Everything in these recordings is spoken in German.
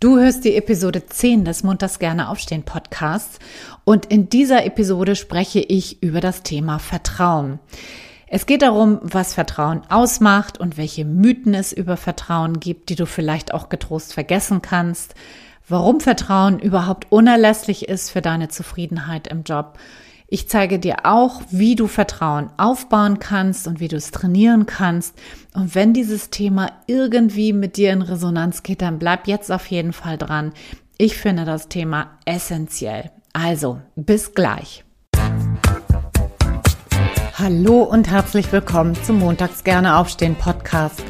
Du hörst die Episode 10 des Munters gerne aufstehen Podcasts. Und in dieser Episode spreche ich über das Thema Vertrauen. Es geht darum, was Vertrauen ausmacht und welche Mythen es über Vertrauen gibt, die du vielleicht auch getrost vergessen kannst, warum Vertrauen überhaupt unerlässlich ist für deine Zufriedenheit im Job ich zeige dir auch, wie du Vertrauen aufbauen kannst und wie du es trainieren kannst. Und wenn dieses Thema irgendwie mit dir in Resonanz geht, dann bleib jetzt auf jeden Fall dran. Ich finde das Thema essentiell. Also, bis gleich. Hallo und herzlich willkommen zum Montags gerne aufstehen Podcast.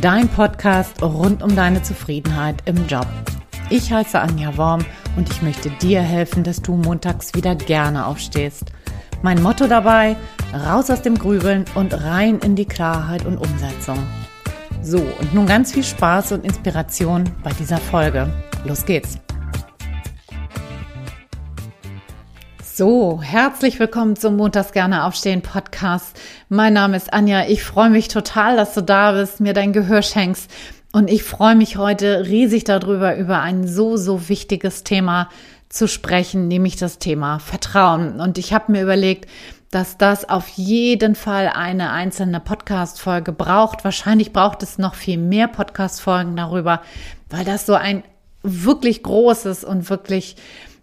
Dein Podcast rund um deine Zufriedenheit im Job. Ich heiße Anja Worm und ich möchte dir helfen, dass du montags wieder gerne aufstehst. Mein Motto dabei, raus aus dem Grübeln und rein in die Klarheit und Umsetzung. So, und nun ganz viel Spaß und Inspiration bei dieser Folge. Los geht's! So, herzlich willkommen zum Montags gerne aufstehen Podcast. Mein Name ist Anja. Ich freue mich total, dass du da bist, mir dein Gehör schenkst und ich freue mich heute riesig darüber, über ein so, so wichtiges Thema zu sprechen, nämlich das Thema Vertrauen. Und ich habe mir überlegt, dass das auf jeden Fall eine einzelne Podcast-Folge braucht. Wahrscheinlich braucht es noch viel mehr Podcast-Folgen darüber, weil das so ein wirklich großes und wirklich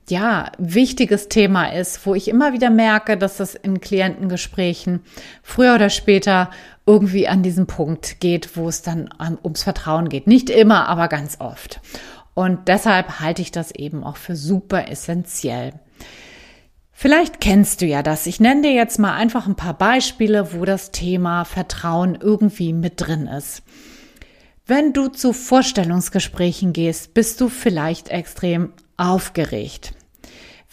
ja, wichtiges Thema ist, wo ich immer wieder merke, dass das in Klientengesprächen früher oder später irgendwie an diesen Punkt geht, wo es dann ums Vertrauen geht. Nicht immer, aber ganz oft. Und deshalb halte ich das eben auch für super essentiell. Vielleicht kennst du ja das. Ich nenne dir jetzt mal einfach ein paar Beispiele, wo das Thema Vertrauen irgendwie mit drin ist. Wenn du zu Vorstellungsgesprächen gehst, bist du vielleicht extrem aufgeregt.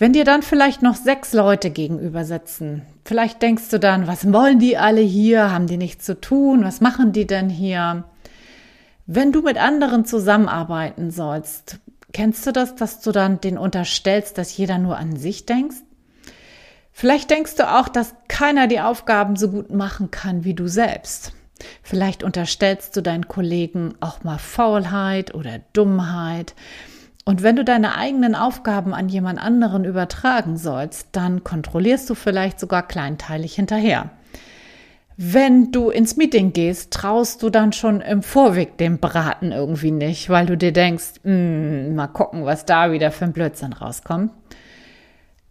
Wenn dir dann vielleicht noch sechs Leute gegenüber sitzen, vielleicht denkst du dann, was wollen die alle hier? Haben die nichts zu tun? Was machen die denn hier? Wenn du mit anderen zusammenarbeiten sollst, kennst du das, dass du dann den unterstellst, dass jeder nur an sich denkt? Vielleicht denkst du auch, dass keiner die Aufgaben so gut machen kann wie du selbst. Vielleicht unterstellst du deinen Kollegen auch mal Faulheit oder Dummheit. Und wenn du deine eigenen Aufgaben an jemand anderen übertragen sollst, dann kontrollierst du vielleicht sogar kleinteilig hinterher. Wenn du ins Meeting gehst, traust du dann schon im Vorweg dem Braten irgendwie nicht, weil du dir denkst, mm, mal gucken, was da wieder für ein Blödsinn rauskommt.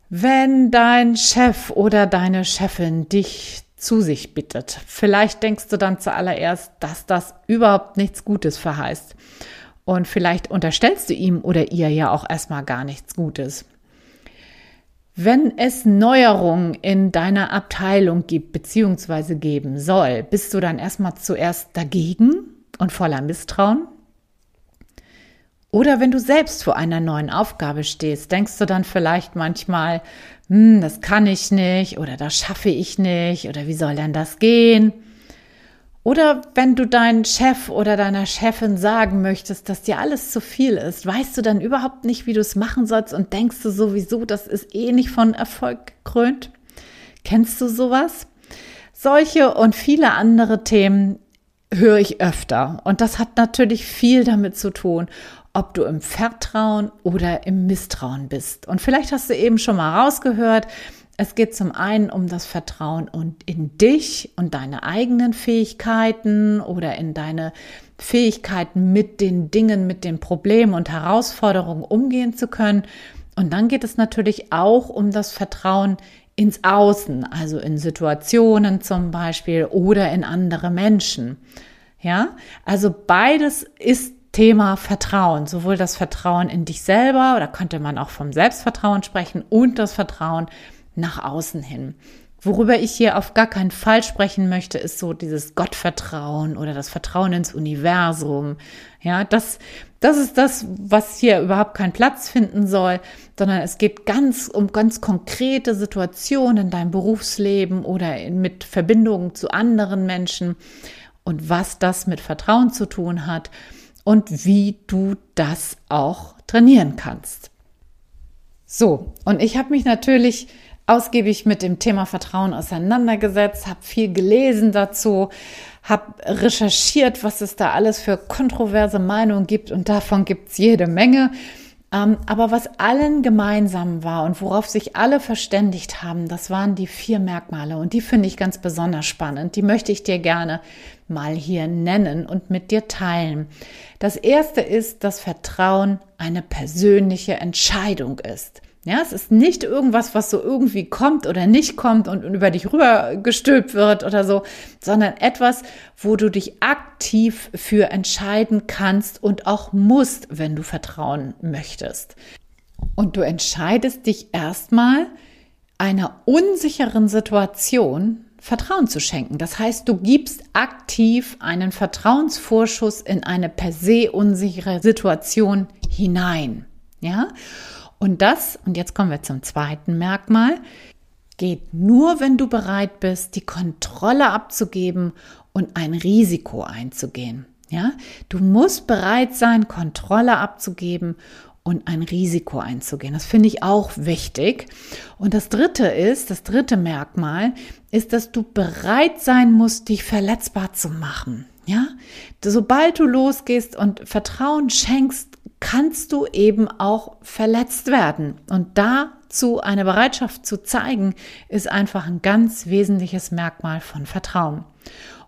Wenn dein Chef oder deine Chefin dich zu sich bittet, vielleicht denkst du dann zuallererst, dass das überhaupt nichts Gutes verheißt. Und vielleicht unterstellst du ihm oder ihr ja auch erstmal gar nichts Gutes. Wenn es Neuerungen in deiner Abteilung gibt bzw. geben soll, bist du dann erstmal zuerst dagegen und voller Misstrauen? Oder wenn du selbst vor einer neuen Aufgabe stehst, denkst du dann vielleicht manchmal, hm, das kann ich nicht oder das schaffe ich nicht oder wie soll denn das gehen? Oder wenn du deinen Chef oder deiner Chefin sagen möchtest, dass dir alles zu viel ist, weißt du dann überhaupt nicht, wie du es machen sollst und denkst du sowieso, das ist eh nicht von Erfolg gekrönt? Kennst du sowas? Solche und viele andere Themen höre ich öfter. Und das hat natürlich viel damit zu tun, ob du im Vertrauen oder im Misstrauen bist. Und vielleicht hast du eben schon mal rausgehört, es geht zum einen um das Vertrauen und in dich und deine eigenen Fähigkeiten oder in deine Fähigkeiten mit den Dingen, mit den Problemen und Herausforderungen umgehen zu können. Und dann geht es natürlich auch um das Vertrauen ins Außen, also in Situationen zum Beispiel oder in andere Menschen. Ja, also beides ist Thema Vertrauen, sowohl das Vertrauen in dich selber, oder könnte man auch vom Selbstvertrauen sprechen, und das Vertrauen nach außen hin. Worüber ich hier auf gar keinen Fall sprechen möchte, ist so dieses Gottvertrauen oder das Vertrauen ins Universum. Ja, das, das ist das, was hier überhaupt keinen Platz finden soll, sondern es geht ganz um ganz konkrete Situationen in deinem Berufsleben oder in, mit Verbindungen zu anderen Menschen und was das mit Vertrauen zu tun hat und wie du das auch trainieren kannst. So, und ich habe mich natürlich ausgiebig mit dem Thema Vertrauen auseinandergesetzt, habe viel gelesen dazu, habe recherchiert, was es da alles für kontroverse Meinungen gibt und davon gibt es jede Menge. Ähm, aber was allen gemeinsam war und worauf sich alle verständigt haben, das waren die vier Merkmale und die finde ich ganz besonders spannend. Die möchte ich dir gerne mal hier nennen und mit dir teilen. Das erste ist, dass Vertrauen eine persönliche Entscheidung ist. Ja, es ist nicht irgendwas, was so irgendwie kommt oder nicht kommt und über dich rübergestülpt wird oder so, sondern etwas, wo du dich aktiv für entscheiden kannst und auch musst, wenn du vertrauen möchtest. Und du entscheidest dich erstmal einer unsicheren Situation Vertrauen zu schenken. Das heißt, du gibst aktiv einen Vertrauensvorschuss in eine per se unsichere Situation hinein. Ja? Und das, und jetzt kommen wir zum zweiten Merkmal, geht nur, wenn du bereit bist, die Kontrolle abzugeben und ein Risiko einzugehen. Ja, du musst bereit sein, Kontrolle abzugeben und ein Risiko einzugehen. Das finde ich auch wichtig. Und das dritte ist, das dritte Merkmal ist, dass du bereit sein musst, dich verletzbar zu machen. Ja, sobald du losgehst und Vertrauen schenkst, kannst du eben auch verletzt werden. Und dazu eine Bereitschaft zu zeigen, ist einfach ein ganz wesentliches Merkmal von Vertrauen.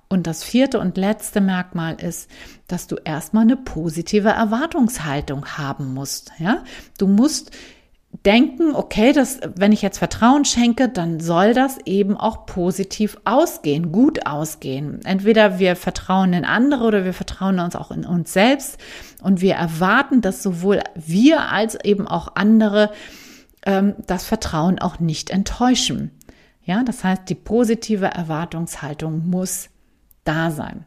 Und das vierte und letzte Merkmal ist, dass du erstmal eine positive Erwartungshaltung haben musst. Ja, du musst denken, okay, das, wenn ich jetzt Vertrauen schenke, dann soll das eben auch positiv ausgehen, gut ausgehen. Entweder wir vertrauen in andere oder wir vertrauen uns auch in uns selbst und wir erwarten, dass sowohl wir als eben auch andere ähm, das Vertrauen auch nicht enttäuschen. Ja, das heißt, die positive Erwartungshaltung muss da sein.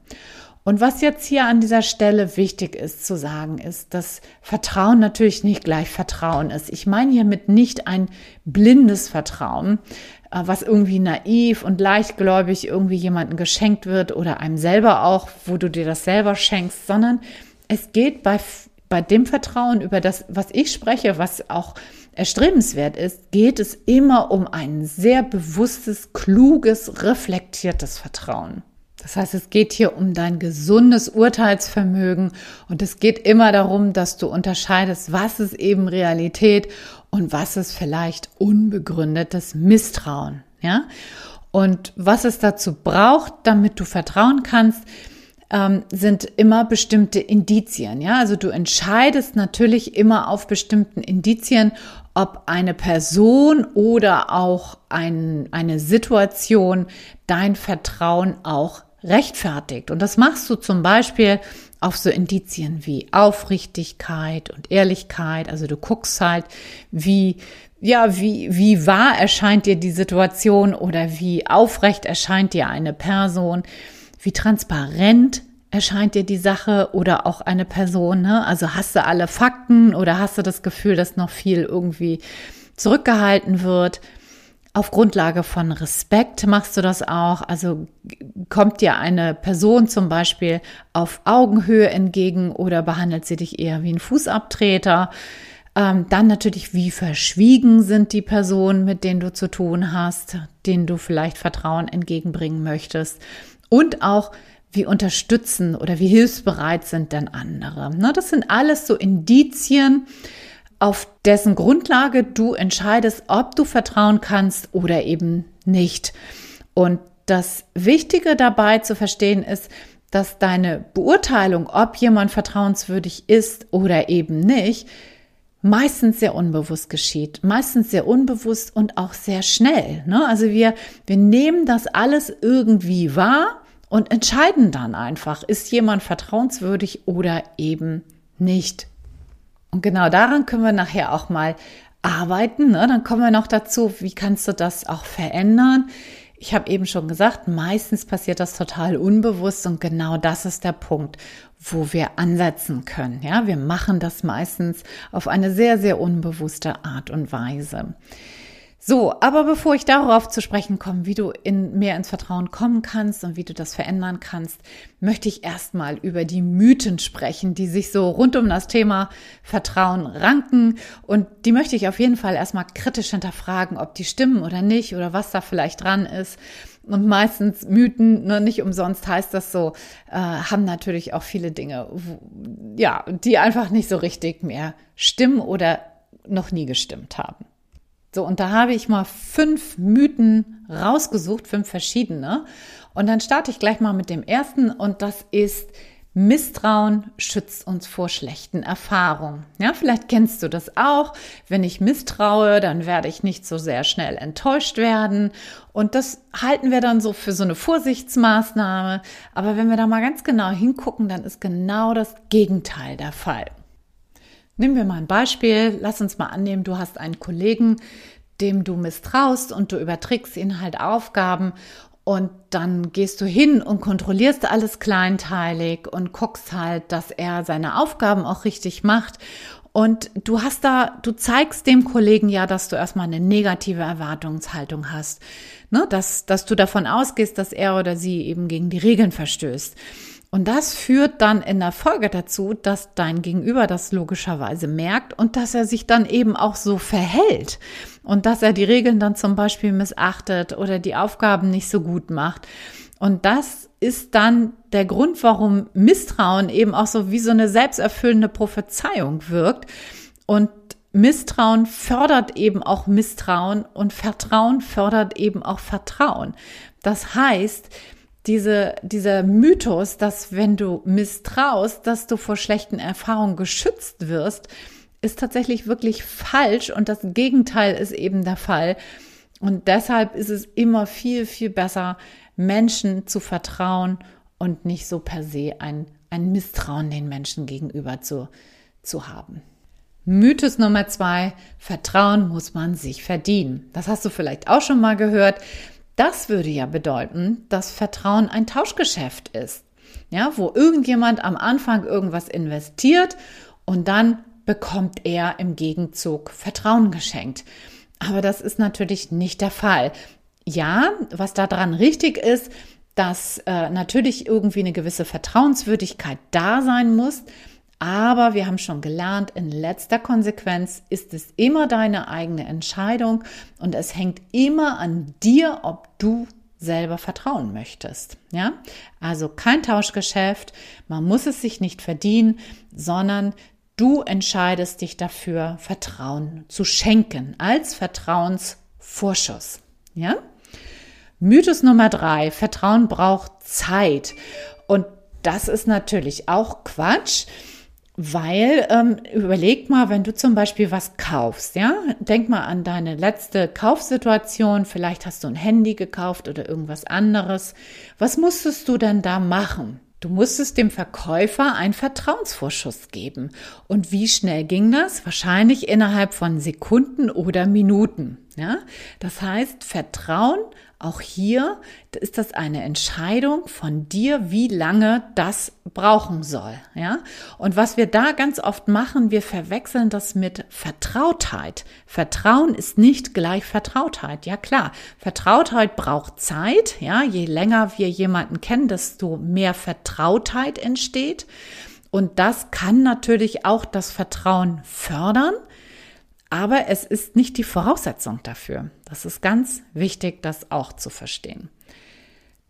Und was jetzt hier an dieser Stelle wichtig ist zu sagen, ist, dass Vertrauen natürlich nicht gleich Vertrauen ist. Ich meine hiermit nicht ein blindes Vertrauen, äh, was irgendwie naiv und leichtgläubig irgendwie jemandem geschenkt wird oder einem selber auch, wo du dir das selber schenkst, sondern es geht bei, bei dem Vertrauen über das, was ich spreche, was auch erstrebenswert ist, geht es immer um ein sehr bewusstes, kluges, reflektiertes Vertrauen. Das heißt, es geht hier um dein gesundes Urteilsvermögen und es geht immer darum, dass du unterscheidest, was ist eben Realität und was ist vielleicht unbegründetes Misstrauen, ja? Und was es dazu braucht, damit du vertrauen kannst, ähm, sind immer bestimmte Indizien. Ja, also du entscheidest natürlich immer auf bestimmten Indizien, ob eine Person oder auch ein, eine Situation dein Vertrauen auch rechtfertigt. Und das machst du zum Beispiel auf so Indizien wie Aufrichtigkeit und Ehrlichkeit. Also du guckst halt, wie, ja, wie, wie wahr erscheint dir die Situation oder wie aufrecht erscheint dir eine Person, wie transparent erscheint dir die Sache oder auch eine Person. Ne? Also hast du alle Fakten oder hast du das Gefühl, dass noch viel irgendwie zurückgehalten wird? Auf Grundlage von Respekt machst du das auch. Also kommt dir eine Person zum Beispiel auf Augenhöhe entgegen oder behandelt sie dich eher wie ein Fußabtreter? Ähm, dann natürlich, wie verschwiegen sind die Personen, mit denen du zu tun hast, denen du vielleicht Vertrauen entgegenbringen möchtest. Und auch, wie unterstützen oder wie hilfsbereit sind denn andere. Ne, das sind alles so Indizien, auf dessen Grundlage du entscheidest, ob du vertrauen kannst oder eben nicht. Und das Wichtige dabei zu verstehen ist, dass deine Beurteilung, ob jemand vertrauenswürdig ist oder eben nicht, meistens sehr unbewusst geschieht, meistens sehr unbewusst und auch sehr schnell. Ne? Also wir, wir nehmen das alles irgendwie wahr und entscheiden dann einfach, ist jemand vertrauenswürdig oder eben nicht. Und genau daran können wir nachher auch mal arbeiten. Ne? Dann kommen wir noch dazu, wie kannst du das auch verändern? Ich habe eben schon gesagt, meistens passiert das total unbewusst und genau das ist der Punkt, wo wir ansetzen können. Ja, wir machen das meistens auf eine sehr, sehr unbewusste Art und Weise. So, aber bevor ich darauf zu sprechen komme, wie du in mehr ins Vertrauen kommen kannst und wie du das verändern kannst, möchte ich erstmal über die Mythen sprechen, die sich so rund um das Thema Vertrauen ranken. Und die möchte ich auf jeden Fall erstmal kritisch hinterfragen, ob die stimmen oder nicht oder was da vielleicht dran ist. Und meistens Mythen, ne, nicht umsonst heißt das so, äh, haben natürlich auch viele Dinge, wo, ja, die einfach nicht so richtig mehr stimmen oder noch nie gestimmt haben. So, und da habe ich mal fünf Mythen rausgesucht, fünf verschiedene. Und dann starte ich gleich mal mit dem ersten und das ist, Misstrauen schützt uns vor schlechten Erfahrungen. Ja, vielleicht kennst du das auch. Wenn ich misstraue, dann werde ich nicht so sehr schnell enttäuscht werden. Und das halten wir dann so für so eine Vorsichtsmaßnahme. Aber wenn wir da mal ganz genau hingucken, dann ist genau das Gegenteil der Fall. Nehmen wir mal ein Beispiel. Lass uns mal annehmen, du hast einen Kollegen, dem du misstraust und du überträgst ihn halt Aufgaben und dann gehst du hin und kontrollierst alles kleinteilig und guckst halt, dass er seine Aufgaben auch richtig macht. Und du hast da, du zeigst dem Kollegen ja, dass du erstmal eine negative Erwartungshaltung hast. Ne? Dass, dass du davon ausgehst, dass er oder sie eben gegen die Regeln verstößt. Und das führt dann in der Folge dazu, dass dein Gegenüber das logischerweise merkt und dass er sich dann eben auch so verhält und dass er die Regeln dann zum Beispiel missachtet oder die Aufgaben nicht so gut macht. Und das ist dann der Grund, warum Misstrauen eben auch so wie so eine selbsterfüllende Prophezeiung wirkt. Und Misstrauen fördert eben auch Misstrauen und Vertrauen fördert eben auch Vertrauen. Das heißt, diese, dieser Mythos, dass wenn du misstraust, dass du vor schlechten Erfahrungen geschützt wirst, ist tatsächlich wirklich falsch und das Gegenteil ist eben der Fall. Und deshalb ist es immer viel, viel besser, Menschen zu vertrauen und nicht so per se ein, ein Misstrauen den Menschen gegenüber zu, zu haben. Mythos Nummer zwei, Vertrauen muss man sich verdienen. Das hast du vielleicht auch schon mal gehört. Das würde ja bedeuten, dass Vertrauen ein Tauschgeschäft ist. Ja, wo irgendjemand am Anfang irgendwas investiert und dann bekommt er im Gegenzug Vertrauen geschenkt. Aber das ist natürlich nicht der Fall. Ja, was daran richtig ist, dass äh, natürlich irgendwie eine gewisse Vertrauenswürdigkeit da sein muss, aber wir haben schon gelernt, in letzter Konsequenz ist es immer deine eigene Entscheidung und es hängt immer an dir, ob du selber vertrauen möchtest. Ja, also kein Tauschgeschäft. Man muss es sich nicht verdienen, sondern du entscheidest dich dafür, Vertrauen zu schenken als Vertrauensvorschuss. Ja, Mythos Nummer drei. Vertrauen braucht Zeit. Und das ist natürlich auch Quatsch. Weil, ähm, überleg mal, wenn du zum Beispiel was kaufst, ja, denk mal an deine letzte Kaufsituation, vielleicht hast du ein Handy gekauft oder irgendwas anderes. Was musstest du denn da machen? Du musstest dem Verkäufer einen Vertrauensvorschuss geben. Und wie schnell ging das? Wahrscheinlich innerhalb von Sekunden oder Minuten. Ja? Das heißt, Vertrauen auch hier ist das eine Entscheidung von dir, wie lange das brauchen soll. Ja? Und was wir da ganz oft machen, wir verwechseln das mit Vertrautheit. Vertrauen ist nicht gleich Vertrautheit. Ja klar, Vertrautheit braucht Zeit. Ja, je länger wir jemanden kennen, desto mehr Vertrautheit entsteht. Und das kann natürlich auch das Vertrauen fördern. Aber es ist nicht die Voraussetzung dafür. Das ist ganz wichtig, das auch zu verstehen.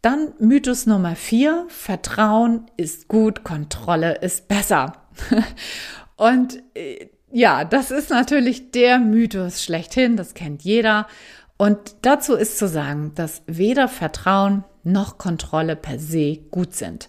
Dann Mythos Nummer vier. Vertrauen ist gut, Kontrolle ist besser. Und äh, ja, das ist natürlich der Mythos schlechthin. Das kennt jeder. Und dazu ist zu sagen, dass weder Vertrauen noch Kontrolle per se gut sind.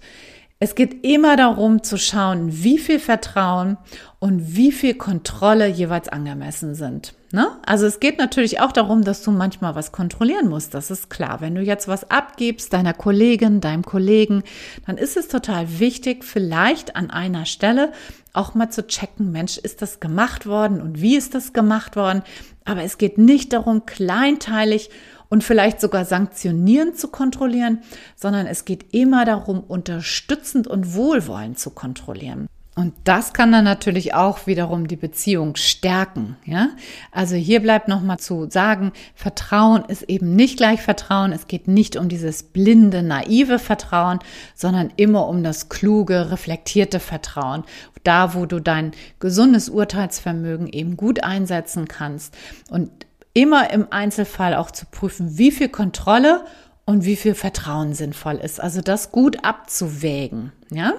Es geht immer darum zu schauen, wie viel Vertrauen und wie viel Kontrolle jeweils angemessen sind. Ne? Also es geht natürlich auch darum, dass du manchmal was kontrollieren musst. Das ist klar. Wenn du jetzt was abgibst deiner Kollegin, deinem Kollegen, dann ist es total wichtig, vielleicht an einer Stelle auch mal zu checken, Mensch, ist das gemacht worden und wie ist das gemacht worden? Aber es geht nicht darum, kleinteilig und vielleicht sogar sanktionierend zu kontrollieren, sondern es geht immer darum, unterstützend und wohlwollend zu kontrollieren. Und das kann dann natürlich auch wiederum die Beziehung stärken, ja? Also hier bleibt nochmal zu sagen, Vertrauen ist eben nicht gleich Vertrauen. Es geht nicht um dieses blinde, naive Vertrauen, sondern immer um das kluge, reflektierte Vertrauen. Da, wo du dein gesundes Urteilsvermögen eben gut einsetzen kannst und immer im Einzelfall auch zu prüfen, wie viel Kontrolle und wie viel Vertrauen sinnvoll ist. Also das gut abzuwägen, ja?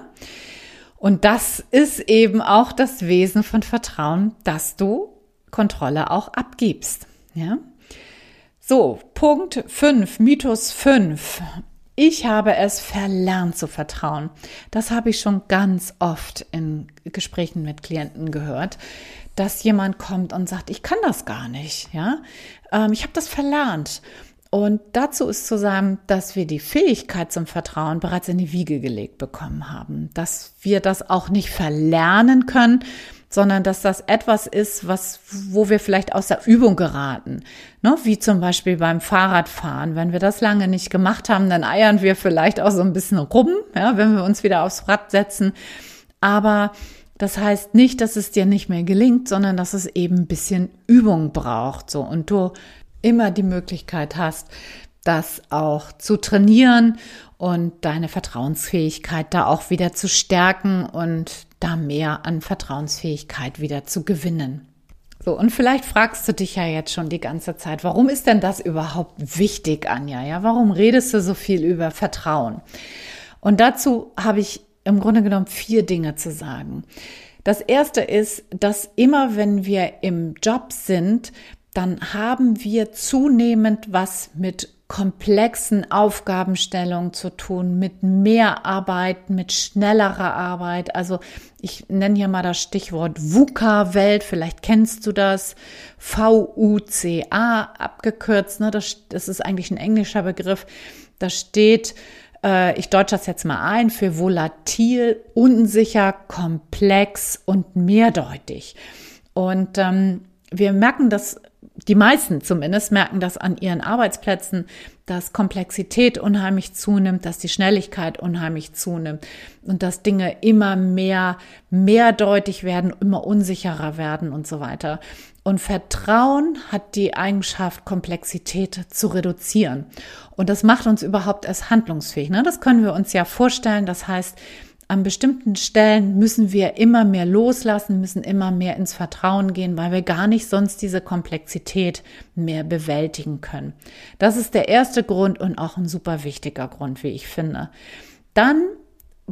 Und das ist eben auch das Wesen von Vertrauen, dass du Kontrolle auch abgibst. Ja? So, Punkt 5, Mythos 5. Ich habe es verlernt zu vertrauen. Das habe ich schon ganz oft in Gesprächen mit Klienten gehört, dass jemand kommt und sagt, ich kann das gar nicht. Ja, ähm, ich habe das verlernt. Und dazu ist zu sagen, dass wir die Fähigkeit zum Vertrauen bereits in die Wiege gelegt bekommen haben, dass wir das auch nicht verlernen können, sondern dass das etwas ist, was, wo wir vielleicht aus der Übung geraten. Ne? Wie zum Beispiel beim Fahrradfahren. Wenn wir das lange nicht gemacht haben, dann eiern wir vielleicht auch so ein bisschen rum, ja, wenn wir uns wieder aufs Rad setzen. Aber das heißt nicht, dass es dir nicht mehr gelingt, sondern dass es eben ein bisschen Übung braucht. So. Und du immer die Möglichkeit hast, das auch zu trainieren und deine Vertrauensfähigkeit da auch wieder zu stärken und da mehr an Vertrauensfähigkeit wieder zu gewinnen. So, und vielleicht fragst du dich ja jetzt schon die ganze Zeit, warum ist denn das überhaupt wichtig, Anja? Ja, warum redest du so viel über Vertrauen? Und dazu habe ich im Grunde genommen vier Dinge zu sagen. Das erste ist, dass immer wenn wir im Job sind, dann haben wir zunehmend was mit komplexen Aufgabenstellungen zu tun, mit mehr Arbeit, mit schnellerer Arbeit. Also ich nenne hier mal das Stichwort VUCA-Welt, vielleicht kennst du das, V-U-C-A abgekürzt, ne? das, das ist eigentlich ein englischer Begriff. Da steht, ich deutsche das jetzt mal ein, für volatil, unsicher, komplex und mehrdeutig. Und ähm, wir merken das die meisten zumindest merken das an ihren Arbeitsplätzen, dass Komplexität unheimlich zunimmt, dass die Schnelligkeit unheimlich zunimmt und dass Dinge immer mehr mehrdeutig werden, immer unsicherer werden und so weiter. Und Vertrauen hat die Eigenschaft, Komplexität zu reduzieren. Und das macht uns überhaupt erst handlungsfähig. Ne? Das können wir uns ja vorstellen. Das heißt, an bestimmten Stellen müssen wir immer mehr loslassen, müssen immer mehr ins Vertrauen gehen, weil wir gar nicht sonst diese Komplexität mehr bewältigen können. Das ist der erste Grund und auch ein super wichtiger Grund, wie ich finde. Dann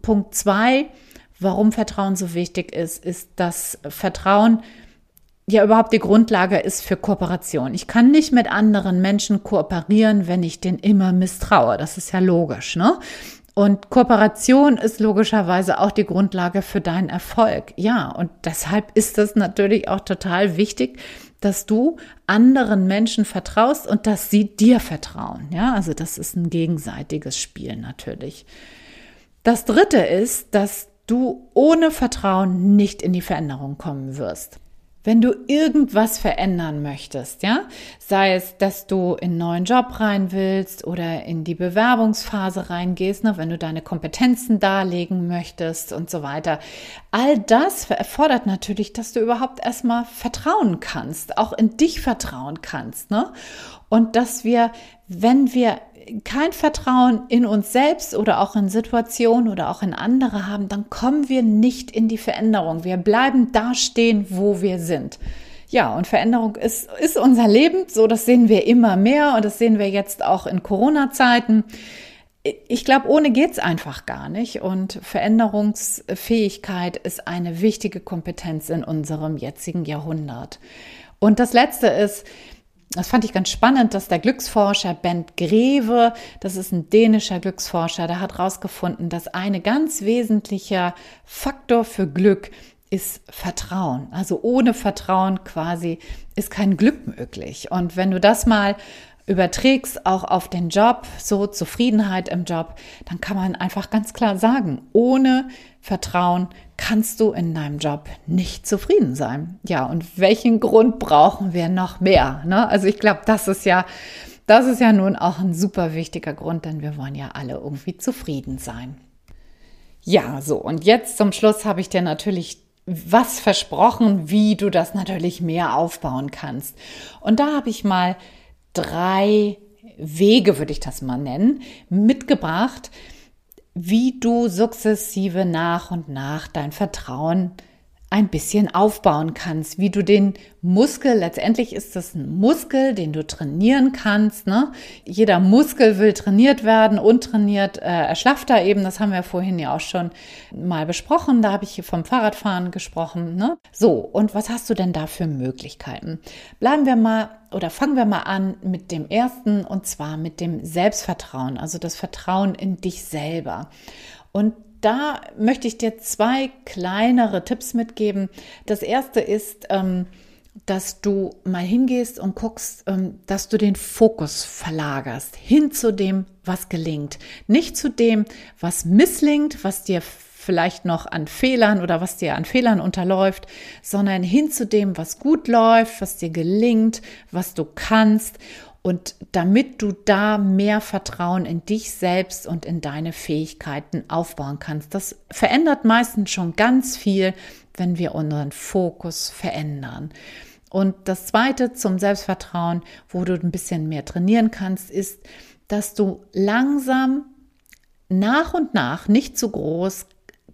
Punkt zwei, warum Vertrauen so wichtig ist, ist, dass Vertrauen ja überhaupt die Grundlage ist für Kooperation. Ich kann nicht mit anderen Menschen kooperieren, wenn ich denen immer misstraue. Das ist ja logisch, ne? Und Kooperation ist logischerweise auch die Grundlage für deinen Erfolg. Ja, und deshalb ist es natürlich auch total wichtig, dass du anderen Menschen vertraust und dass sie dir vertrauen. Ja, also das ist ein gegenseitiges Spiel natürlich. Das dritte ist, dass du ohne Vertrauen nicht in die Veränderung kommen wirst. Wenn du irgendwas verändern möchtest, ja, sei es, dass du in einen neuen Job rein willst oder in die Bewerbungsphase reingehst, ne, wenn du deine Kompetenzen darlegen möchtest und so weiter. All das erfordert natürlich, dass du überhaupt erstmal vertrauen kannst, auch in dich vertrauen kannst, ne? Und dass wir, wenn wir kein Vertrauen in uns selbst oder auch in Situationen oder auch in andere haben, dann kommen wir nicht in die Veränderung. Wir bleiben da stehen, wo wir sind. Ja, und Veränderung ist, ist unser Leben. So, das sehen wir immer mehr und das sehen wir jetzt auch in Corona-Zeiten. Ich glaube, ohne geht's einfach gar nicht. Und Veränderungsfähigkeit ist eine wichtige Kompetenz in unserem jetzigen Jahrhundert. Und das letzte ist, das fand ich ganz spannend, dass der Glücksforscher Bent Greve, das ist ein dänischer Glücksforscher, der hat herausgefunden, dass ein ganz wesentlicher Faktor für Glück ist Vertrauen. Also ohne Vertrauen quasi ist kein Glück möglich. Und wenn du das mal überträgst auch auf den Job, so Zufriedenheit im Job, dann kann man einfach ganz klar sagen, ohne Vertrauen kannst du in deinem Job nicht zufrieden sein. Ja, und welchen Grund brauchen wir noch mehr? Ne? Also ich glaube, das ist ja, das ist ja nun auch ein super wichtiger Grund, denn wir wollen ja alle irgendwie zufrieden sein. Ja, so, und jetzt zum Schluss habe ich dir natürlich was versprochen, wie du das natürlich mehr aufbauen kannst. Und da habe ich mal drei Wege, würde ich das mal nennen, mitgebracht, wie du sukzessive nach und nach dein Vertrauen ein bisschen aufbauen kannst, wie du den Muskel, letztendlich ist das ein Muskel, den du trainieren kannst. Ne? Jeder Muskel will trainiert werden, untrainiert äh, erschlafft er eben. Das haben wir vorhin ja auch schon mal besprochen. Da habe ich hier vom Fahrradfahren gesprochen. Ne? So, und was hast du denn da für Möglichkeiten? Bleiben wir mal oder fangen wir mal an mit dem ersten und zwar mit dem Selbstvertrauen, also das Vertrauen in dich selber. Und da möchte ich dir zwei kleinere Tipps mitgeben. Das erste ist, ähm, dass du mal hingehst und guckst, ähm, dass du den Fokus verlagerst hin zu dem, was gelingt. Nicht zu dem, was misslingt, was dir vielleicht noch an Fehlern oder was dir an Fehlern unterläuft, sondern hin zu dem, was gut läuft, was dir gelingt, was du kannst und damit du da mehr Vertrauen in dich selbst und in deine Fähigkeiten aufbauen kannst. Das verändert meistens schon ganz viel, wenn wir unseren Fokus verändern. Und das zweite zum Selbstvertrauen, wo du ein bisschen mehr trainieren kannst, ist, dass du langsam nach und nach, nicht zu groß,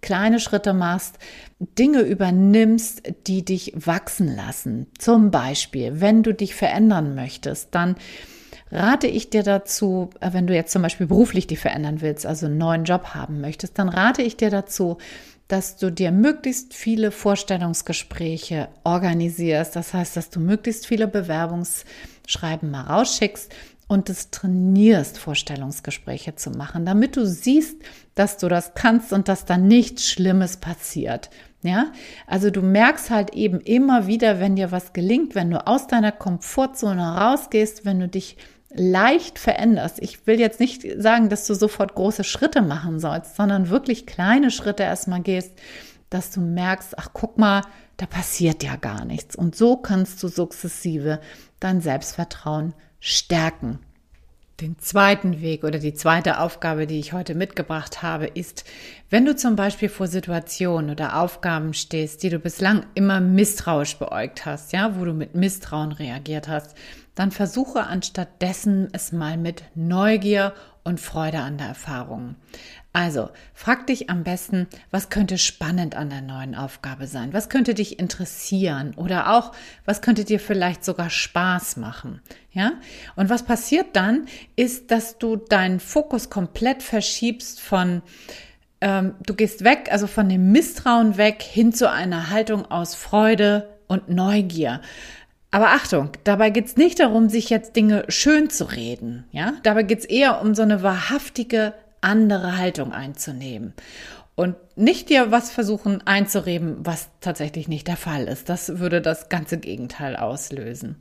kleine Schritte machst, Dinge übernimmst, die dich wachsen lassen. Zum Beispiel, wenn du dich verändern möchtest, dann rate ich dir dazu, äh, wenn du jetzt zum Beispiel beruflich dich verändern willst, also einen neuen Job haben möchtest, dann rate ich dir dazu, dass du dir möglichst viele Vorstellungsgespräche organisierst. Das heißt, dass du möglichst viele Bewerbungsschreiben mal rausschickst und es trainierst, Vorstellungsgespräche zu machen, damit du siehst, dass du das kannst und dass da nichts Schlimmes passiert. Ja, also du merkst halt eben immer wieder, wenn dir was gelingt, wenn du aus deiner Komfortzone rausgehst, wenn du dich leicht veränderst. Ich will jetzt nicht sagen, dass du sofort große Schritte machen sollst, sondern wirklich kleine Schritte erstmal gehst, dass du merkst, ach guck mal, da passiert ja gar nichts. Und so kannst du sukzessive dein Selbstvertrauen stärken. Den zweiten Weg oder die zweite Aufgabe, die ich heute mitgebracht habe, ist, wenn du zum Beispiel vor Situationen oder Aufgaben stehst, die du bislang immer misstrauisch beäugt hast, ja, wo du mit Misstrauen reagiert hast, dann versuche anstattdessen es mal mit Neugier und Freude an der Erfahrung. Also, frag dich am besten, was könnte spannend an der neuen Aufgabe sein? Was könnte dich interessieren? Oder auch, was könnte dir vielleicht sogar Spaß machen? Ja? Und was passiert dann, ist, dass du deinen Fokus komplett verschiebst von, ähm, du gehst weg, also von dem Misstrauen weg hin zu einer Haltung aus Freude und Neugier. Aber Achtung, dabei geht es nicht darum, sich jetzt Dinge schön zu reden. Ja? Dabei geht es eher um so eine wahrhaftige andere Haltung einzunehmen und nicht dir was versuchen einzureden, was tatsächlich nicht der Fall ist. Das würde das ganze Gegenteil auslösen.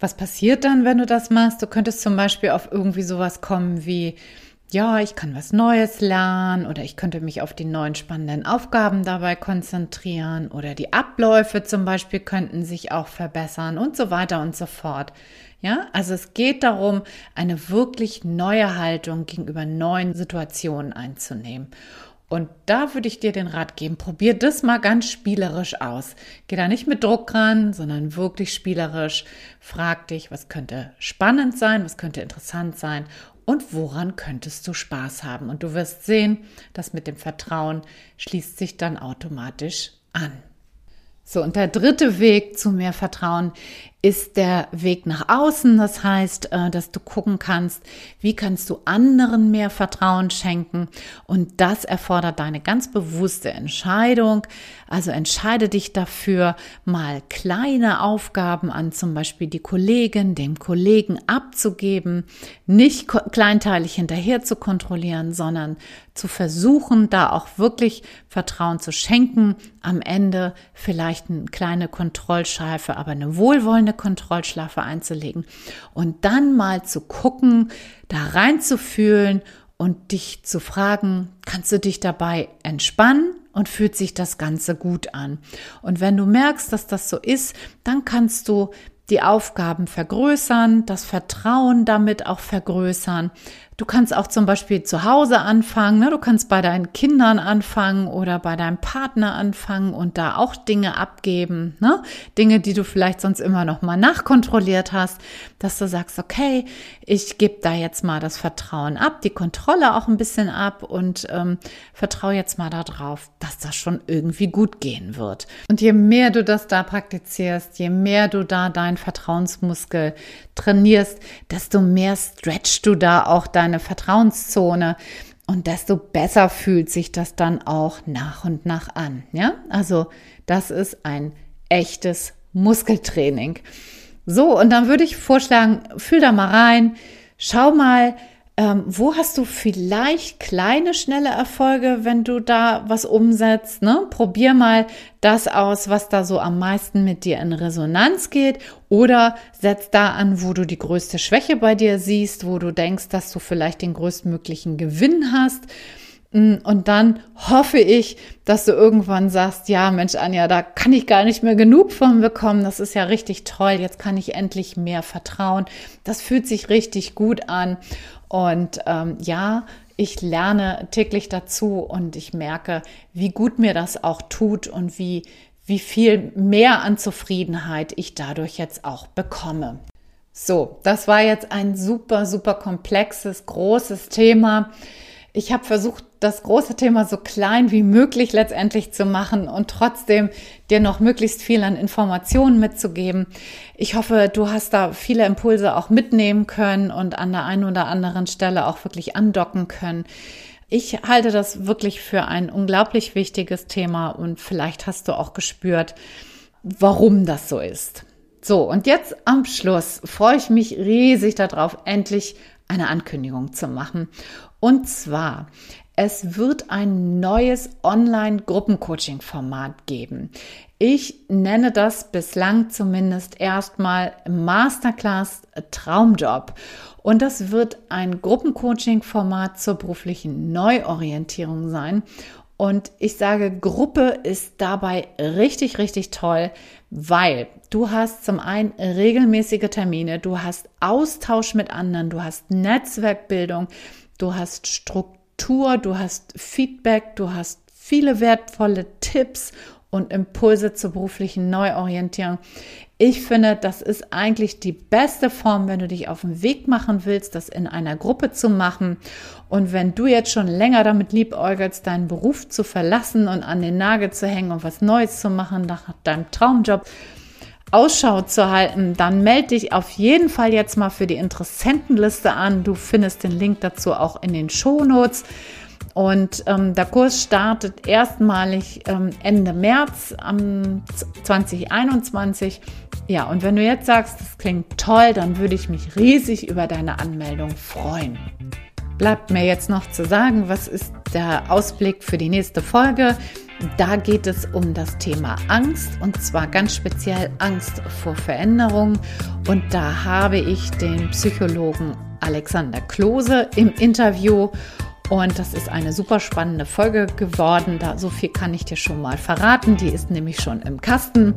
Was passiert dann, wenn du das machst? Du könntest zum Beispiel auf irgendwie sowas kommen wie, ja, ich kann was Neues lernen oder ich könnte mich auf die neuen spannenden Aufgaben dabei konzentrieren oder die Abläufe zum Beispiel könnten sich auch verbessern und so weiter und so fort. Ja, also es geht darum, eine wirklich neue Haltung gegenüber neuen Situationen einzunehmen. Und da würde ich dir den Rat geben, probier das mal ganz spielerisch aus. Geh da nicht mit Druck ran, sondern wirklich spielerisch. Frag dich, was könnte spannend sein, was könnte interessant sein und woran könntest du Spaß haben. Und du wirst sehen, dass mit dem Vertrauen schließt sich dann automatisch an. So, und der dritte Weg zu mehr Vertrauen ist der Weg nach außen. Das heißt, äh, dass du gucken kannst, wie kannst du anderen mehr Vertrauen schenken. Und das erfordert deine ganz bewusste Entscheidung. Also entscheide dich dafür, mal kleine Aufgaben an zum Beispiel die Kollegin, dem Kollegen abzugeben, nicht kleinteilig hinterher zu kontrollieren, sondern zu versuchen, da auch wirklich Vertrauen zu schenken. Am Ende vielleicht eine kleine Kontrollschleife, aber eine wohlwollende eine Kontrollschlafe einzulegen und dann mal zu gucken, da reinzufühlen und dich zu fragen, kannst du dich dabei entspannen und fühlt sich das Ganze gut an? Und wenn du merkst, dass das so ist, dann kannst du die Aufgaben vergrößern, das Vertrauen damit auch vergrößern, Du kannst auch zum Beispiel zu Hause anfangen, ne? du kannst bei deinen Kindern anfangen oder bei deinem Partner anfangen und da auch Dinge abgeben, ne? Dinge, die du vielleicht sonst immer noch mal nachkontrolliert hast, dass du sagst, okay, ich gebe da jetzt mal das Vertrauen ab, die Kontrolle auch ein bisschen ab und ähm, vertraue jetzt mal darauf, dass das schon irgendwie gut gehen wird. Und je mehr du das da praktizierst, je mehr du da deinen Vertrauensmuskel trainierst, desto mehr stretchst du da auch deine Vertrauenszone und desto besser fühlt sich das dann auch nach und nach an. Ja, also das ist ein echtes Muskeltraining. So, und dann würde ich vorschlagen, fühl da mal rein, schau mal, ähm, wo hast du vielleicht kleine, schnelle Erfolge, wenn du da was umsetzt? Ne? Probier mal das aus, was da so am meisten mit dir in Resonanz geht. Oder setz da an, wo du die größte Schwäche bei dir siehst, wo du denkst, dass du vielleicht den größtmöglichen Gewinn hast. Mm, und dann hoffe ich, dass du irgendwann sagst, ja, Mensch, Anja, da kann ich gar nicht mehr genug von bekommen. Das ist ja richtig toll. Jetzt kann ich endlich mehr vertrauen. Das fühlt sich richtig gut an. Und ähm, ja, ich lerne täglich dazu und ich merke, wie gut mir das auch tut und wie, wie viel mehr an Zufriedenheit ich dadurch jetzt auch bekomme. So, das war jetzt ein super, super komplexes, großes Thema. Ich habe versucht, das große Thema so klein wie möglich letztendlich zu machen und trotzdem dir noch möglichst viel an Informationen mitzugeben. Ich hoffe, du hast da viele Impulse auch mitnehmen können und an der einen oder anderen Stelle auch wirklich andocken können. Ich halte das wirklich für ein unglaublich wichtiges Thema und vielleicht hast du auch gespürt, warum das so ist. So, und jetzt am Schluss freue ich mich riesig darauf, endlich eine Ankündigung zu machen. Und zwar, es wird ein neues Online-Gruppencoaching-Format geben. Ich nenne das bislang zumindest erstmal Masterclass Traumjob. Und das wird ein Gruppencoaching-Format zur beruflichen Neuorientierung sein. Und ich sage, Gruppe ist dabei richtig, richtig toll, weil du hast zum einen regelmäßige Termine, du hast Austausch mit anderen, du hast Netzwerkbildung, du hast Struktur, du hast Feedback, du hast viele wertvolle Tipps und Impulse zur beruflichen Neuorientierung. Ich finde, das ist eigentlich die beste Form, wenn du dich auf den Weg machen willst, das in einer Gruppe zu machen. Und wenn du jetzt schon länger damit liebäugelst, deinen Beruf zu verlassen und an den Nagel zu hängen und was Neues zu machen nach deinem Traumjob, Ausschau zu halten, dann melde dich auf jeden Fall jetzt mal für die Interessentenliste an. Du findest den Link dazu auch in den Shownotes. Und ähm, der Kurs startet erstmalig ähm, Ende März am 2021. Ja, und wenn du jetzt sagst, das klingt toll, dann würde ich mich riesig über deine Anmeldung freuen. Bleibt mir jetzt noch zu sagen, was ist der Ausblick für die nächste Folge? Da geht es um das Thema Angst und zwar ganz speziell Angst vor Veränderung. Und da habe ich den Psychologen Alexander Klose im Interview und das ist eine super spannende Folge geworden. Da, so viel kann ich dir schon mal verraten. Die ist nämlich schon im Kasten.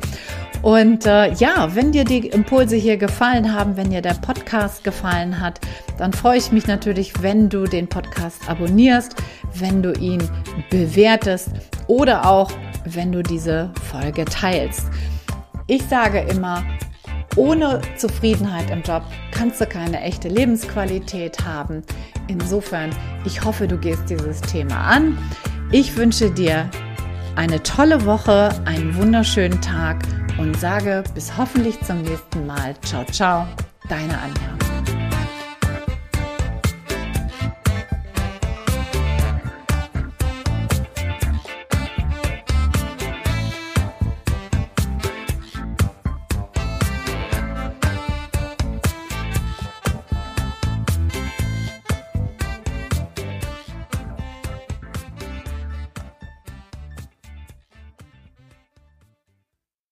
Und äh, ja, wenn dir die Impulse hier gefallen haben, wenn dir der Podcast gefallen hat, dann freue ich mich natürlich, wenn du den Podcast abonnierst, wenn du ihn bewertest oder auch, wenn du diese Folge teilst. Ich sage immer, ohne Zufriedenheit im Job kannst du keine echte Lebensqualität haben. Insofern, ich hoffe, du gehst dieses Thema an. Ich wünsche dir eine tolle Woche, einen wunderschönen Tag und sage bis hoffentlich zum nächsten Mal. Ciao, ciao, deine Anja.